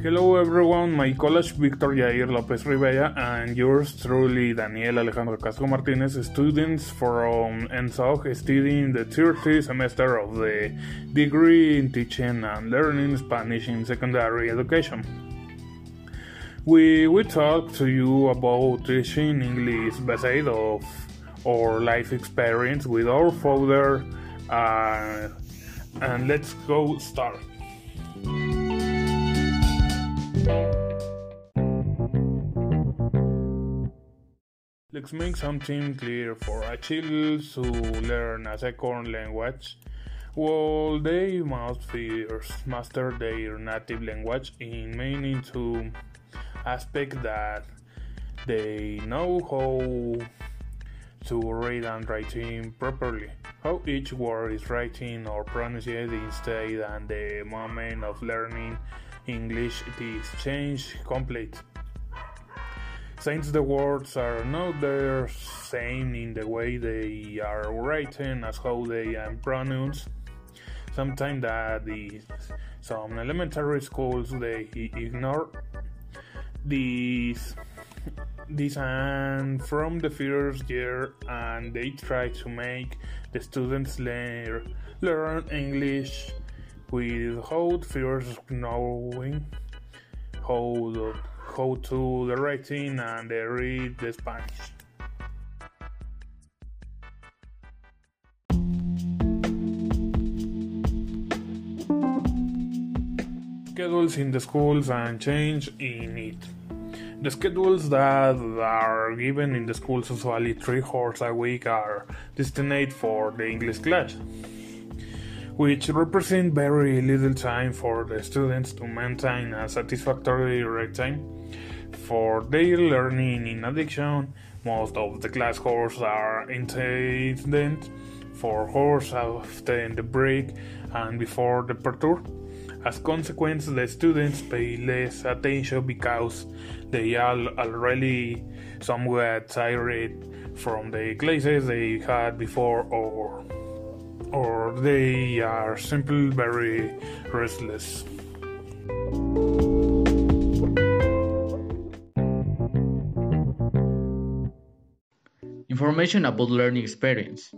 Hello everyone, my college Victor Jair Lopez Rivera and yours truly Daniel Alejandro Castro Martinez, students from ENSOG studying the 30th semester of the degree in teaching and learning Spanish in secondary education. We will talk to you about teaching English based off our life experience with our father uh, and let's go start. Let's make something clear for a child to learn a second language. Well, they must first master their native language in meaning to aspect that they know how to read and writing properly, how each word is written or pronounced instead and the moment of learning English is changed complete. Since the words are not the same in the way they are written as how they are pronounced, sometimes that the, some elementary schools they ignore these this and from the first year and they try to make the students learn learn English without first knowing how the, how to the writing and the read the Spanish. Schedules in the schools and change in it. The schedules that are given in the schools usually three hours a week are destined for the English class, which represent very little time for the students to maintain a satisfactory time for their learning. In addition, most of the class hours are intended for hours after the break and before the departure. As consequence, the students pay less attention because they are already somewhat tired from the classes they had before or or they are simply very restless. Information about learning experience.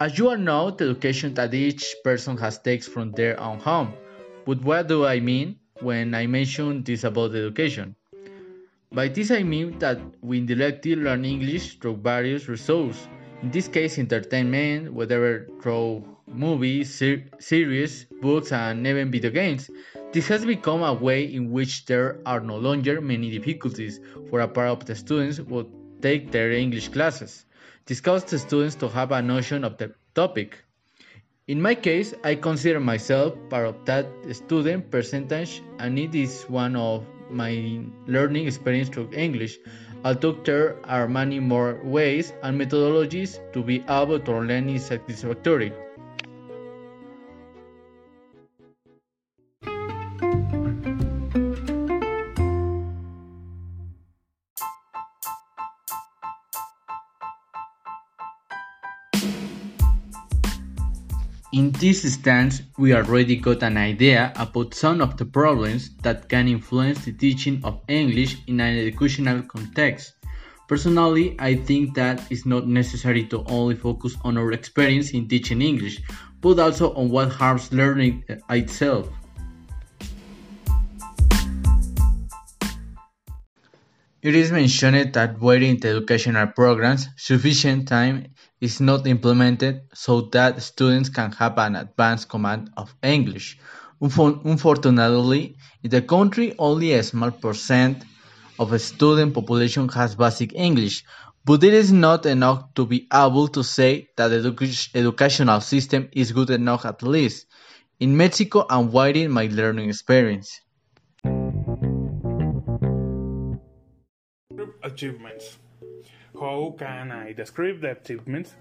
As you all know, the education that each person has takes from their own home. But what do I mean when I mention this about education? By this I mean that we indirectly learn English through various resources. In this case, entertainment, whether through movies, ser- series, books, and even video games. This has become a way in which there are no longer many difficulties for a part of the students who take their English classes. This causes the students to have a notion of the topic. In my case, I consider myself part of that student percentage, and it is one of my learning experience through English. Although there are many more ways and methodologies to be able to learn is satisfactory. In this stance, we already got an idea about some of the problems that can influence the teaching of English in an educational context. Personally, I think that it's not necessary to only focus on our experience in teaching English, but also on what harms learning uh, itself. It is mentioned that within the educational programs, sufficient time is not implemented so that students can have an advanced command of English. Unfortunately, in the country, only a small percent of the student population has basic English, but it is not enough to be able to say that the edu- educational system is good enough at least. In Mexico, I'm widening my learning experience. Achievements. How can I describe the achievements?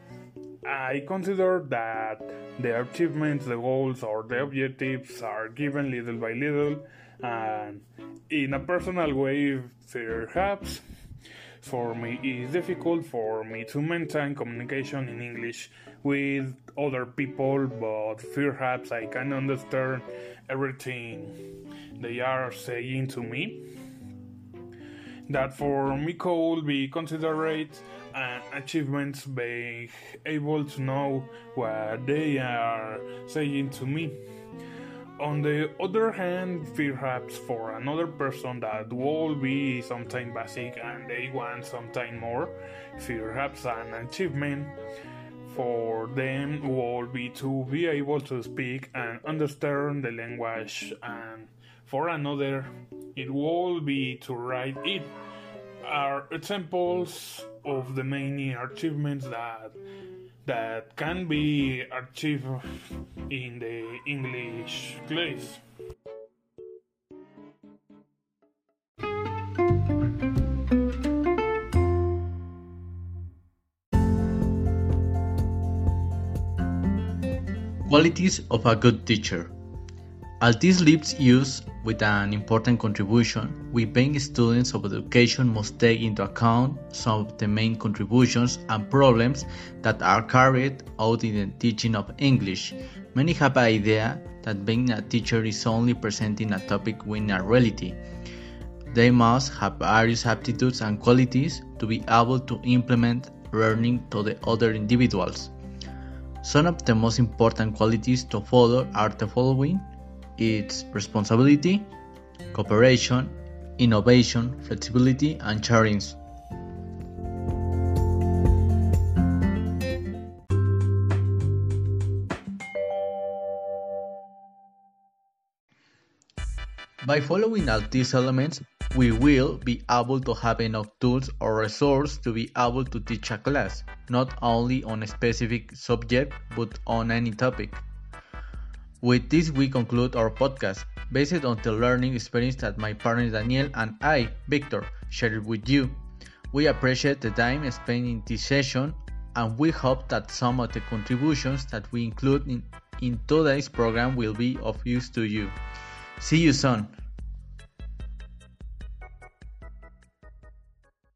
I consider that the achievements, the goals, or the objectives are given little by little, and in a personal way, perhaps. For me, it is difficult for me to maintain communication in English with other people, but perhaps I can understand everything they are saying to me. That for me could be considered an uh, achievement being able to know what they are saying to me. On the other hand, perhaps for another person that will be something basic and they want something more, perhaps an achievement for them will be to be able to speak and understand the language and for another it will be to write it are examples of the many achievements that that can be achieved in the English class. Qualities of a good teacher. As this leaves use with an important contribution, we being students of education must take into account some of the main contributions and problems that are carried out in the teaching of English. Many have the idea that being a teacher is only presenting a topic when a reality. They must have various aptitudes and qualities to be able to implement learning to the other individuals. Some of the most important qualities to follow are the following its responsibility, cooperation, innovation, flexibility, and sharing. By following all these elements, we will be able to have enough tools or resources to be able to teach a class, not only on a specific subject but on any topic. With this, we conclude our podcast based on the learning experience that my partner Daniel and I, Victor, shared with you. We appreciate the time spent in this session and we hope that some of the contributions that we include in, in today's program will be of use to you. See you soon.